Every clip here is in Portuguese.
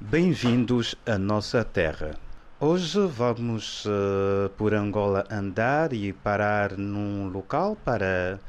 Bem-vindos à nossa terra. Hoje vamos uh, por Angola andar e parar num local para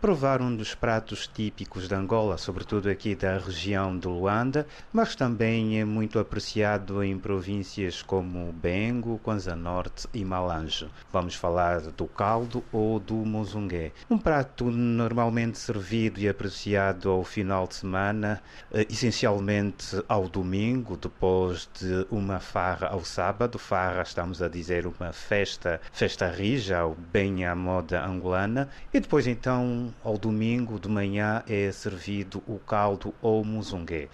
provar um dos pratos típicos de Angola, sobretudo aqui da região de Luanda, mas também é muito apreciado em províncias como Bengo, Kwanza Norte e Malange. Vamos falar do caldo ou do mozungué, um prato normalmente servido e apreciado ao final de semana, eh, essencialmente ao domingo, depois de uma farra ao sábado. Farra, estamos a dizer, uma festa, festa rija, bem à moda angolana, e depois então ao domingo de manhã é servido o caldo ou muzungue.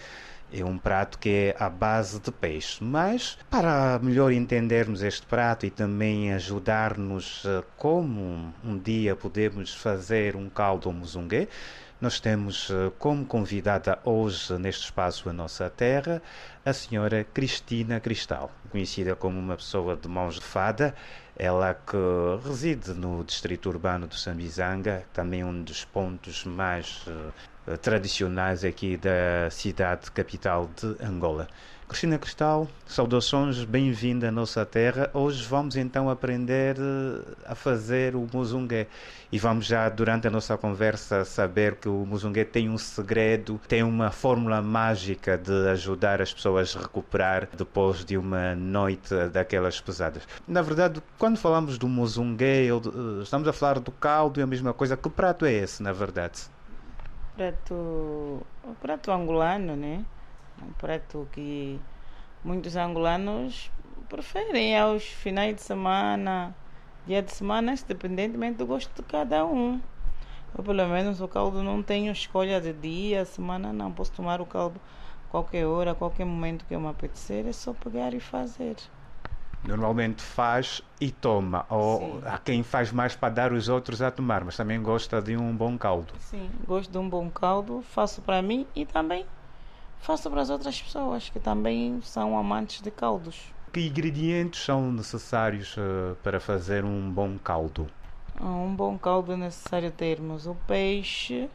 É um prato que é à base de peixe, mas para melhor entendermos este prato e também ajudar-nos eh, como um dia podemos fazer um caldo ou muzungue, nós temos eh, como convidada hoje neste espaço A Nossa Terra a senhora Cristina Cristal, conhecida como uma pessoa de mãos de fada ela que reside no distrito urbano do Sambizanga, também um dos pontos mais uh, tradicionais aqui da cidade capital de Angola. Cristina Cristal, saudações, bem-vinda à nossa terra. Hoje vamos então aprender eh, a fazer o muzungue e vamos já durante a nossa conversa saber que o muzungue tem um segredo, tem uma fórmula mágica de ajudar as pessoas a recuperar depois de uma noite daquelas pesadas. Na verdade, quando falamos do muzungue, eh, estamos a falar do caldo e a mesma coisa. Que prato é esse, na verdade? Prato, prato angolano, né? Um prato que muitos angolanos preferem aos finais de semana, dia de semana, independentemente do gosto de cada um. Eu, pelo menos o caldo não tenho escolha de dia, semana não. Posso tomar o caldo qualquer hora, qualquer momento que eu me apetecer, é só pegar e fazer. Normalmente faz e toma, ou Sim. há quem faz mais para dar os outros a tomar, mas também gosta de um bom caldo. Sim, gosto de um bom caldo, faço para mim e também faço para as outras pessoas que também são amantes de caldos. Que ingredientes são necessários uh, para fazer um bom caldo? Um bom caldo é necessário termos o peixe,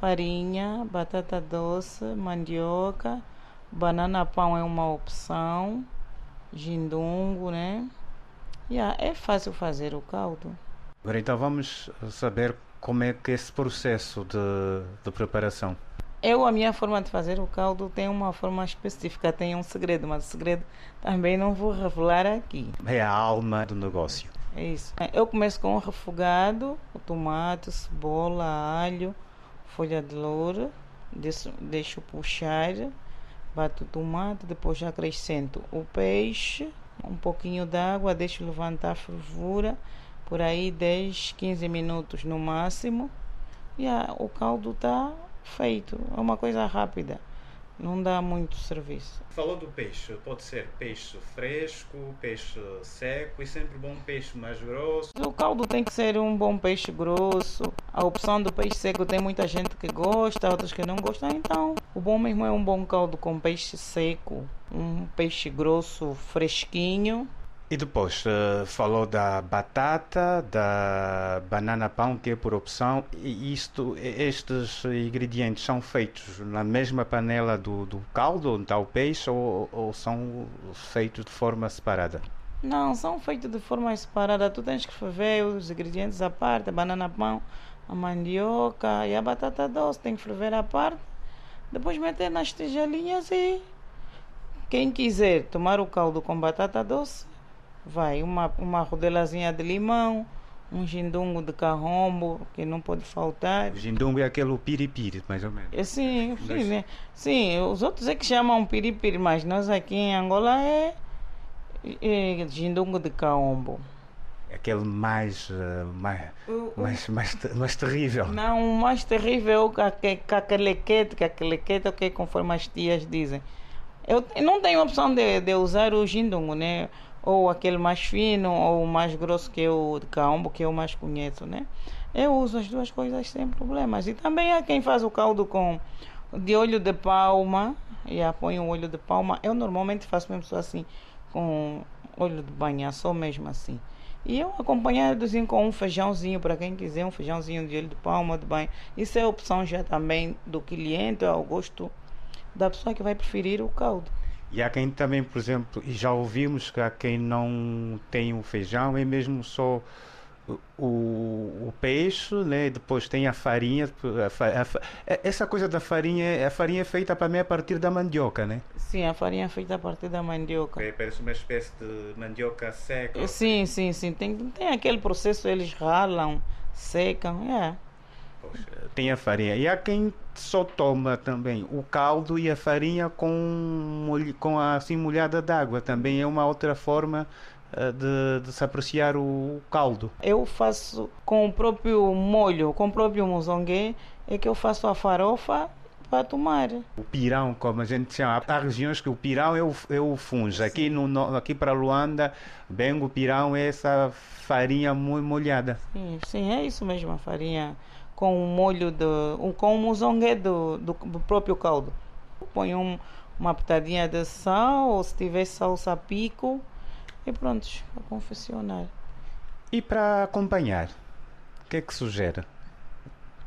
farinha, batata doce, mandioca, banana pão é uma opção, gindungo, né? Yeah, é fácil fazer o caldo. Agora então vamos saber como é que é esse processo de, de preparação. Eu, a minha forma de fazer o caldo tem uma forma específica, tem um segredo, mas o segredo também não vou revelar aqui. É a alma do negócio. É isso. Eu começo com o refogado, o tomate, cebola, alho, folha de louro, deixo, deixo puxar, bato o tomate, depois já acrescento o peixe, um pouquinho d'água, deixo levantar a fervura, por aí 10, 15 minutos no máximo, e a, o caldo está feito. É uma coisa rápida. Não dá muito serviço. Falou do peixe, pode ser peixe fresco, peixe seco e sempre bom peixe mais grosso. O caldo tem que ser um bom peixe grosso. A opção do peixe seco tem muita gente que gosta, outros que não gostam. Então, o bom mesmo é um bom caldo com peixe seco, um peixe grosso, fresquinho e depois uh, falou da batata, da banana pão, que é por opção. E isto, estes ingredientes são feitos na mesma panela do, do caldo onde está o peixe ou, ou são feitos de forma separada? Não, são feitos de forma separada. Tu tens que ferver os ingredientes à parte, a banana pão, a mandioca e a batata doce. Tem que ferver à parte. Depois meter nas tigelinhas e quem quiser tomar o caldo com batata doce vai uma, uma rodelazinha de limão, um gindungo de carrombo, que não pode faltar. O gindungo é aquele piripiri, mais ou menos. É, sim, sim, né? sim, os outros é que chamam piripiri, mas nós aqui em Angola é, é gindungo de carrombo. Aquele mais, uh, mais, mais, mais, mais terrível. Não, o mais terrível é cacalequete, cacalequete, ok, conforme as tias dizem. Eu não tenho opção de, de usar o gindungo, né? Ou aquele mais fino ou mais grosso que o caldo que eu mais conheço, né? Eu uso as duas coisas sem problemas. E também há quem faz o caldo com de olho de palma e põe o olho de palma. Eu normalmente faço mesmo só assim com olho de banha, só mesmo assim. E eu acompanhadozinho com um feijãozinho, para quem quiser, um feijãozinho de olho de palma, de banho. Isso é opção já também do cliente, ao gosto da pessoa que vai preferir o caldo. E há quem também, por exemplo, e já ouvimos que há quem não tem o feijão, é mesmo só o, o peixe, né? depois tem a farinha. A, a, a, essa coisa da farinha, a farinha é feita para mim a partir da mandioca, né? Sim, a farinha é feita a partir da mandioca. É, parece uma espécie de mandioca seca. Sim, sim, sim. Tem, tem aquele processo, eles ralam, secam, é. Tem a farinha. E há quem só toma também o caldo e a farinha com, com a assim molhada d'água. Também é uma outra forma eh, de, de, se apreciar o caldo. Eu faço com o próprio molho, com o próprio mozongue, é que eu faço a farofa para tomar. O pirão, como a gente chama, há regiões que o pirão é o, é o funge. Aqui, no, aqui para Luanda, bem o pirão é essa farinha molhada. Sim, sim, é isso mesmo, a farinha com o molho de, com o mozongue do, do, do próprio caldo. Põe um, uma pitadinha de sal, ou se tiver salsa pico, e pronto, a confeccionar. E para acompanhar, o que é que sugere?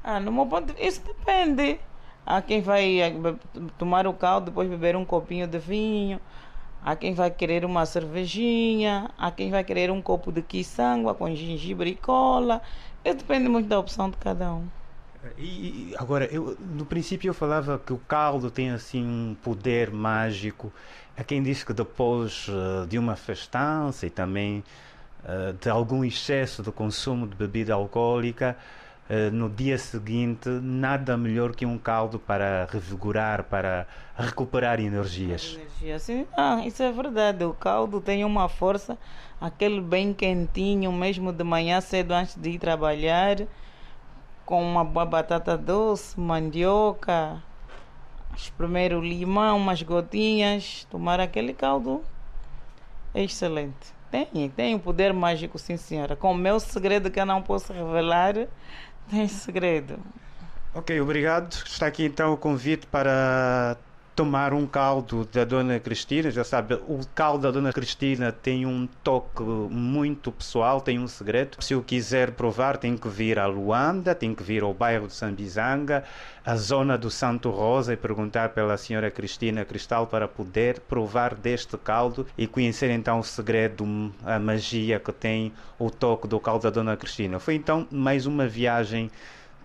Ah, no meu ponto de vista, isso depende. Há quem vai eh, tomar o caldo, depois beber um copinho de vinho. Há quem vai querer uma cervejinha. Há quem vai querer um copo de quiçangua com gengibre e cola. Isso depende muito da opção de cada um. E, agora, eu, no princípio eu falava que o caldo tem assim um poder mágico. Há quem diz que depois uh, de uma festança e também uh, de algum excesso de consumo de bebida alcoólica, uh, no dia seguinte, nada melhor que um caldo para revigorar, para recuperar energias. Energia, sim. Ah, isso é verdade. O caldo tem uma força, aquele bem quentinho, mesmo de manhã cedo antes de ir trabalhar com uma boa batata doce, mandioca, espremer o limão, umas gotinhas, tomar aquele caldo. É excelente. Tem, tem um poder mágico, sim senhora. Com o meu segredo que eu não posso revelar, tem segredo. Ok, obrigado. Está aqui então o convite para tomar um caldo da Dona Cristina. Já sabe, o caldo da Dona Cristina tem um toque muito pessoal, tem um segredo. Se o quiser provar, tem que vir a Luanda, tem que vir ao bairro de Sambizanga, a zona do Santo Rosa e perguntar pela senhora Cristina Cristal para poder provar deste caldo e conhecer então o segredo, a magia que tem o toque do caldo da Dona Cristina. Foi então mais uma viagem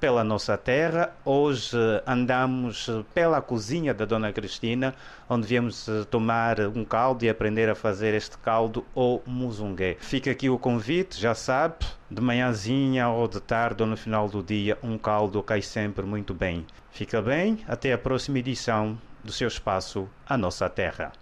pela nossa terra. Hoje andamos pela cozinha da Dona Cristina, onde viemos eh, tomar um caldo e aprender a fazer este caldo ou muzungue. Fica aqui o convite, já sabe, de manhãzinha ou de tarde ou no final do dia, um caldo cai sempre muito bem. Fica bem, até a próxima edição do seu espaço A Nossa Terra.